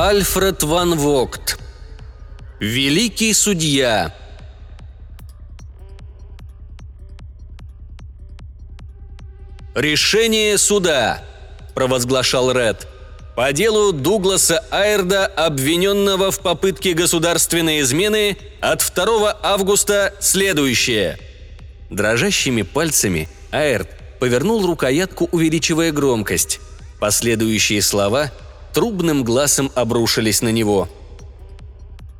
Альфред ван Вогт. Великий судья. «Решение суда», – провозглашал Ред. «По делу Дугласа Айрда, обвиненного в попытке государственной измены, от 2 августа следующее». Дрожащими пальцами Айрд повернул рукоятку, увеличивая громкость. Последующие слова трубным глазом обрушились на него.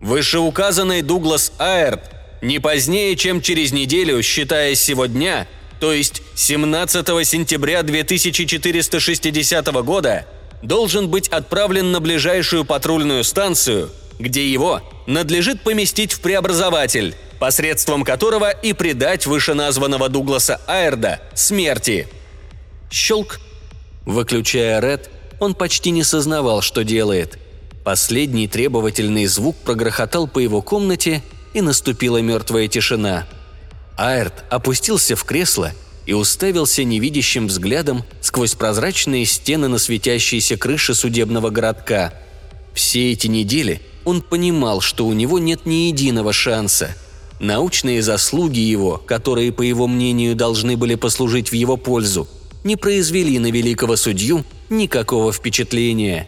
Вышеуказанный Дуглас Айрд не позднее, чем через неделю, считая сего дня – то есть 17 сентября 2460 года, должен быть отправлен на ближайшую патрульную станцию, где его надлежит поместить в преобразователь, посредством которого и предать вышеназванного Дугласа Айрда смерти. Щелк. Выключая Ред, он почти не сознавал, что делает. Последний требовательный звук прогрохотал по его комнате, и наступила мертвая тишина – Аэрт опустился в кресло и уставился невидящим взглядом сквозь прозрачные стены на светящейся крыше судебного городка. Все эти недели он понимал, что у него нет ни единого шанса. Научные заслуги его, которые, по его мнению, должны были послужить в его пользу, не произвели на великого судью никакого впечатления.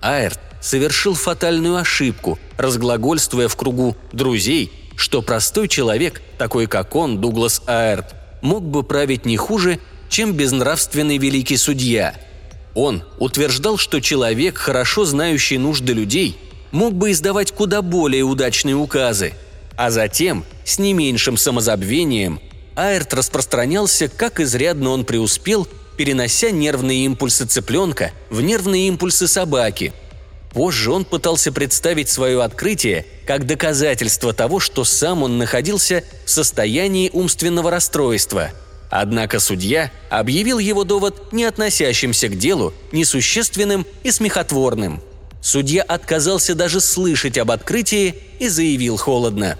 Аэрт совершил фатальную ошибку, разглагольствуя в кругу друзей что простой человек, такой как он, Дуглас Аэрт, мог бы править не хуже, чем безнравственный великий судья. Он утверждал, что человек, хорошо знающий нужды людей, мог бы издавать куда более удачные указы, а затем, с не меньшим самозабвением, Аэрт распространялся, как изрядно он преуспел, перенося нервные импульсы цыпленка в нервные импульсы собаки – Позже он пытался представить свое открытие как доказательство того, что сам он находился в состоянии умственного расстройства. Однако судья объявил его довод не относящимся к делу, несущественным и смехотворным. Судья отказался даже слышать об открытии и заявил холодно.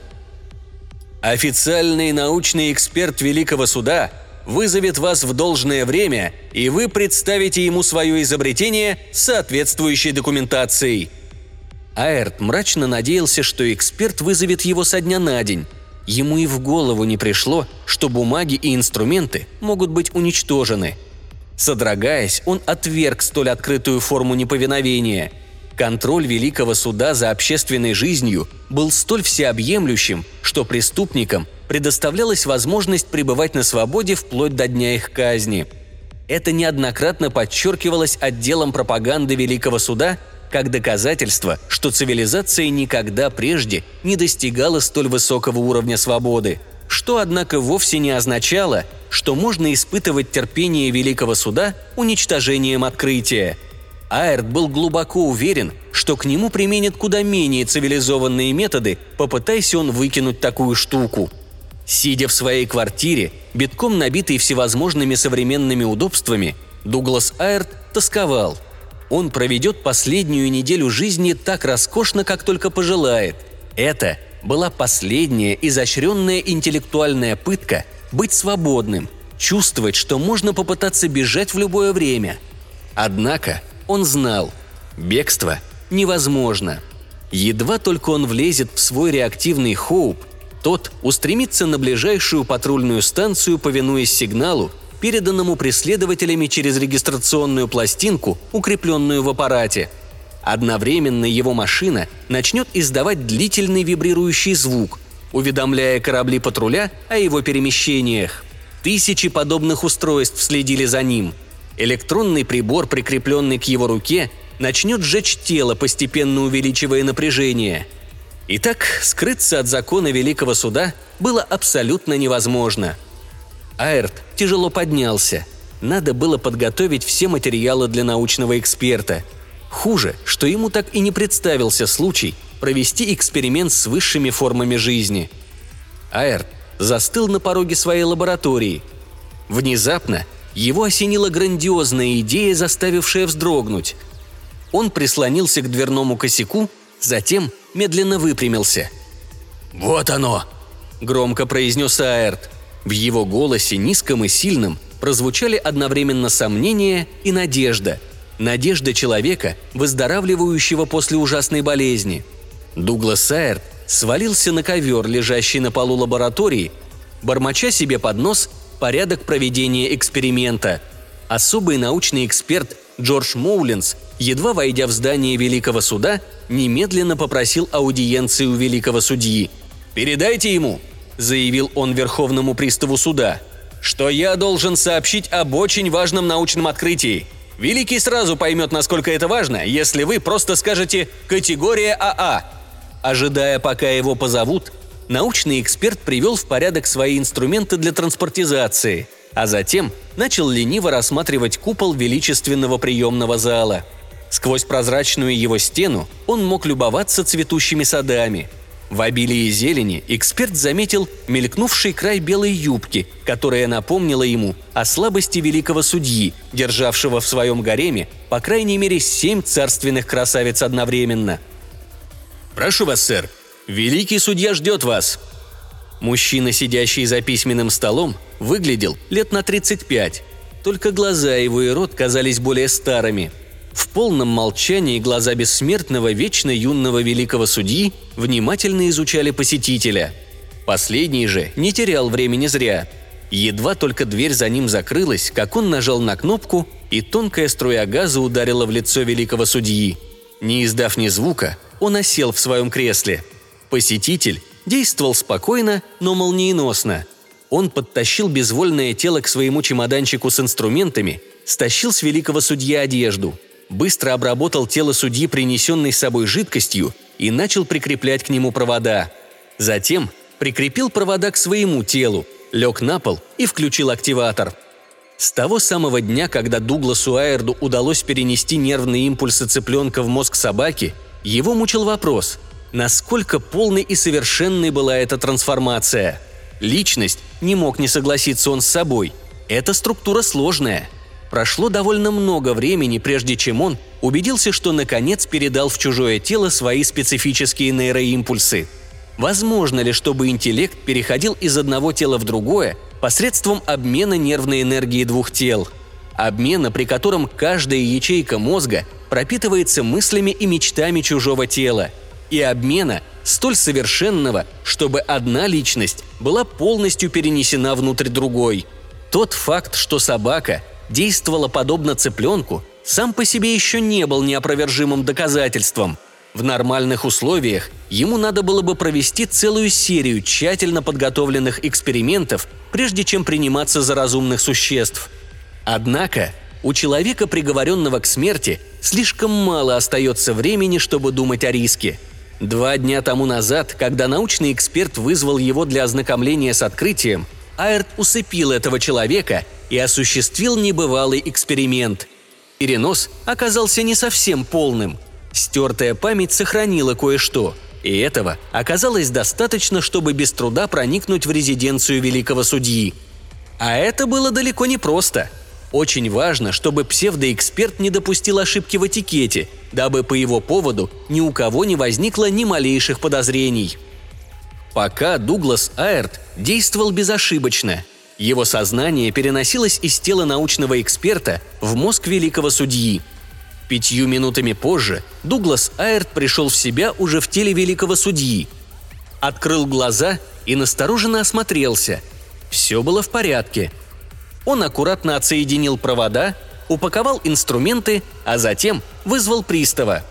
«Официальный научный эксперт Великого суда вызовет вас в должное время, и вы представите ему свое изобретение с соответствующей документацией. Аэрт мрачно надеялся, что эксперт вызовет его со дня на день. Ему и в голову не пришло, что бумаги и инструменты могут быть уничтожены. Содрогаясь, он отверг столь открытую форму неповиновения. Контроль Великого Суда за общественной жизнью был столь всеобъемлющим, что преступникам предоставлялась возможность пребывать на свободе вплоть до дня их казни. Это неоднократно подчеркивалось отделом пропаганды Великого Суда как доказательство, что цивилизация никогда прежде не достигала столь высокого уровня свободы, что, однако, вовсе не означало, что можно испытывать терпение Великого Суда уничтожением открытия. Айрт был глубоко уверен, что к нему применят куда менее цивилизованные методы, попытаясь он выкинуть такую штуку – Сидя в своей квартире, битком набитой всевозможными современными удобствами, Дуглас Айрт тосковал. Он проведет последнюю неделю жизни так роскошно, как только пожелает. Это была последняя изощренная интеллектуальная пытка быть свободным, чувствовать, что можно попытаться бежать в любое время. Однако он знал, бегство невозможно. Едва только он влезет в свой реактивный хоуп – тот устремится на ближайшую патрульную станцию, повинуясь сигналу, переданному преследователями через регистрационную пластинку, укрепленную в аппарате. Одновременно его машина начнет издавать длительный вибрирующий звук, уведомляя корабли патруля о его перемещениях. Тысячи подобных устройств следили за ним. Электронный прибор, прикрепленный к его руке, начнет сжечь тело, постепенно увеличивая напряжение – Итак, скрыться от закона Великого Суда было абсолютно невозможно. Аэрт тяжело поднялся. Надо было подготовить все материалы для научного эксперта. Хуже, что ему так и не представился случай провести эксперимент с высшими формами жизни. Аэрт застыл на пороге своей лаборатории. Внезапно его осенила грандиозная идея, заставившая вздрогнуть. Он прислонился к дверному косяку, затем – медленно выпрямился. «Вот оно!» – громко произнес Аэрт. В его голосе, низком и сильном, прозвучали одновременно сомнение и надежда. надежда человека, выздоравливающего после ужасной болезни. Дуглас Сайерт свалился на ковер, лежащий на полу лаборатории, бормоча себе под нос порядок проведения эксперимента. Особый научный эксперт Джордж Моулинс, едва войдя в здание Великого суда, немедленно попросил аудиенции у Великого судьи. «Передайте ему», – заявил он Верховному приставу суда, – «что я должен сообщить об очень важном научном открытии. Великий сразу поймет, насколько это важно, если вы просто скажете «категория АА». Ожидая, пока его позовут, научный эксперт привел в порядок свои инструменты для транспортизации, а затем начал лениво рассматривать купол величественного приемного зала. Сквозь прозрачную его стену он мог любоваться цветущими садами. В обилии зелени эксперт заметил мелькнувший край белой юбки, которая напомнила ему о слабости великого судьи, державшего в своем гареме по крайней мере семь царственных красавиц одновременно – «Прошу вас, сэр. Великий судья ждет вас». Мужчина, сидящий за письменным столом, выглядел лет на 35. Только глаза его и рот казались более старыми. В полном молчании глаза бессмертного, вечно юного великого судьи внимательно изучали посетителя. Последний же не терял времени зря. Едва только дверь за ним закрылась, как он нажал на кнопку, и тонкая струя газа ударила в лицо великого судьи. Не издав ни звука, он осел в своем кресле. Посетитель действовал спокойно, но молниеносно. Он подтащил безвольное тело к своему чемоданчику с инструментами, стащил с великого судьи одежду, быстро обработал тело судьи, принесенной с собой жидкостью, и начал прикреплять к нему провода. Затем прикрепил провода к своему телу, лег на пол и включил активатор. С того самого дня, когда Дугласу Айрду удалось перенести нервные импульсы цыпленка в мозг собаки, его мучил вопрос, насколько полной и совершенной была эта трансформация. Личность не мог не согласиться он с собой. Эта структура сложная. Прошло довольно много времени, прежде чем он убедился, что наконец передал в чужое тело свои специфические нейроимпульсы. Возможно ли, чтобы интеллект переходил из одного тела в другое посредством обмена нервной энергии двух тел – обмена, при котором каждая ячейка мозга пропитывается мыслями и мечтами чужого тела, и обмена столь совершенного, чтобы одна личность была полностью перенесена внутрь другой. Тот факт, что собака действовала подобно цыпленку, сам по себе еще не был неопровержимым доказательством. В нормальных условиях ему надо было бы провести целую серию тщательно подготовленных экспериментов, прежде чем приниматься за разумных существ – Однако у человека, приговоренного к смерти, слишком мало остается времени, чтобы думать о риске. Два дня тому назад, когда научный эксперт вызвал его для ознакомления с открытием, Айрт усыпил этого человека и осуществил небывалый эксперимент. Перенос оказался не совсем полным. Стертая память сохранила кое-что, и этого оказалось достаточно, чтобы без труда проникнуть в резиденцию великого судьи. А это было далеко не просто – очень важно, чтобы псевдоэксперт не допустил ошибки в этикете, дабы по его поводу ни у кого не возникло ни малейших подозрений. Пока Дуглас Айрт действовал безошибочно. Его сознание переносилось из тела научного эксперта в мозг великого судьи. Пятью минутами позже Дуглас Айрт пришел в себя уже в теле великого судьи. Открыл глаза и настороженно осмотрелся. Все было в порядке – он аккуратно отсоединил провода, упаковал инструменты, а затем вызвал пристава.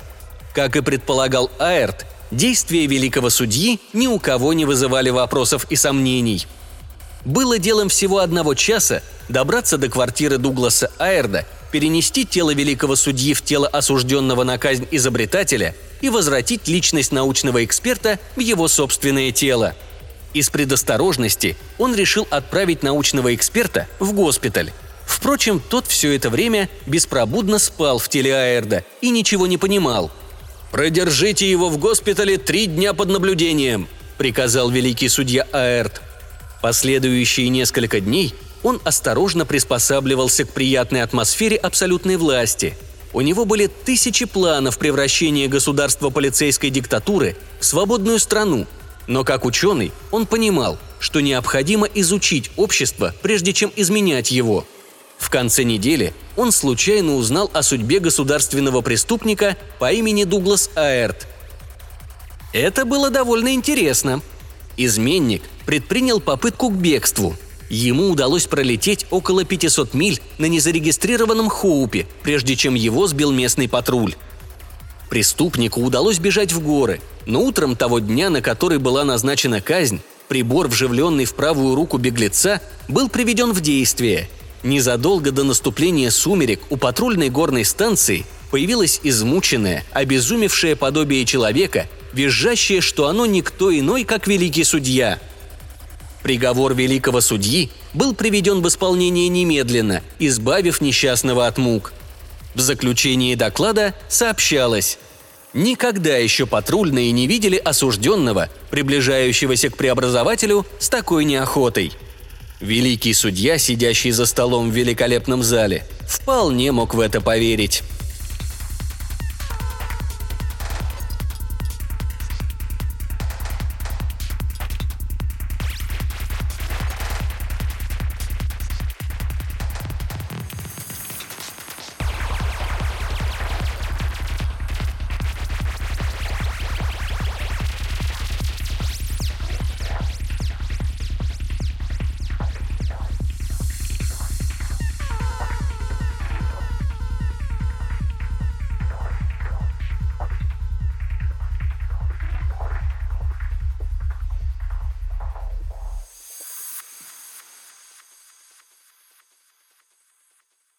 Как и предполагал Аэрт, действия великого судьи ни у кого не вызывали вопросов и сомнений. Было делом всего одного часа добраться до квартиры Дугласа Аэрда, перенести тело великого судьи в тело осужденного на казнь изобретателя и возвратить личность научного эксперта в его собственное тело – из предосторожности он решил отправить научного эксперта в госпиталь. Впрочем, тот все это время беспробудно спал в теле Аэрда и ничего не понимал. «Продержите его в госпитале три дня под наблюдением», – приказал великий судья Аэрт. Последующие несколько дней он осторожно приспосабливался к приятной атмосфере абсолютной власти. У него были тысячи планов превращения государства полицейской диктатуры в свободную страну – но как ученый он понимал, что необходимо изучить общество, прежде чем изменять его. В конце недели он случайно узнал о судьбе государственного преступника по имени Дуглас Аэрт. Это было довольно интересно. Изменник предпринял попытку к бегству. Ему удалось пролететь около 500 миль на незарегистрированном Хоупе, прежде чем его сбил местный патруль. Преступнику удалось бежать в горы, но утром того дня, на который была назначена казнь, прибор, вживленный в правую руку беглеца, был приведен в действие. Незадолго до наступления сумерек у патрульной горной станции появилось измученное, обезумевшее подобие человека, визжащее, что оно никто иной, как великий судья. Приговор великого судьи был приведен в исполнение немедленно, избавив несчастного от мук – в заключении доклада сообщалось Никогда еще патрульные не видели осужденного, приближающегося к преобразователю с такой неохотой. Великий судья, сидящий за столом в великолепном зале, вполне мог в это поверить.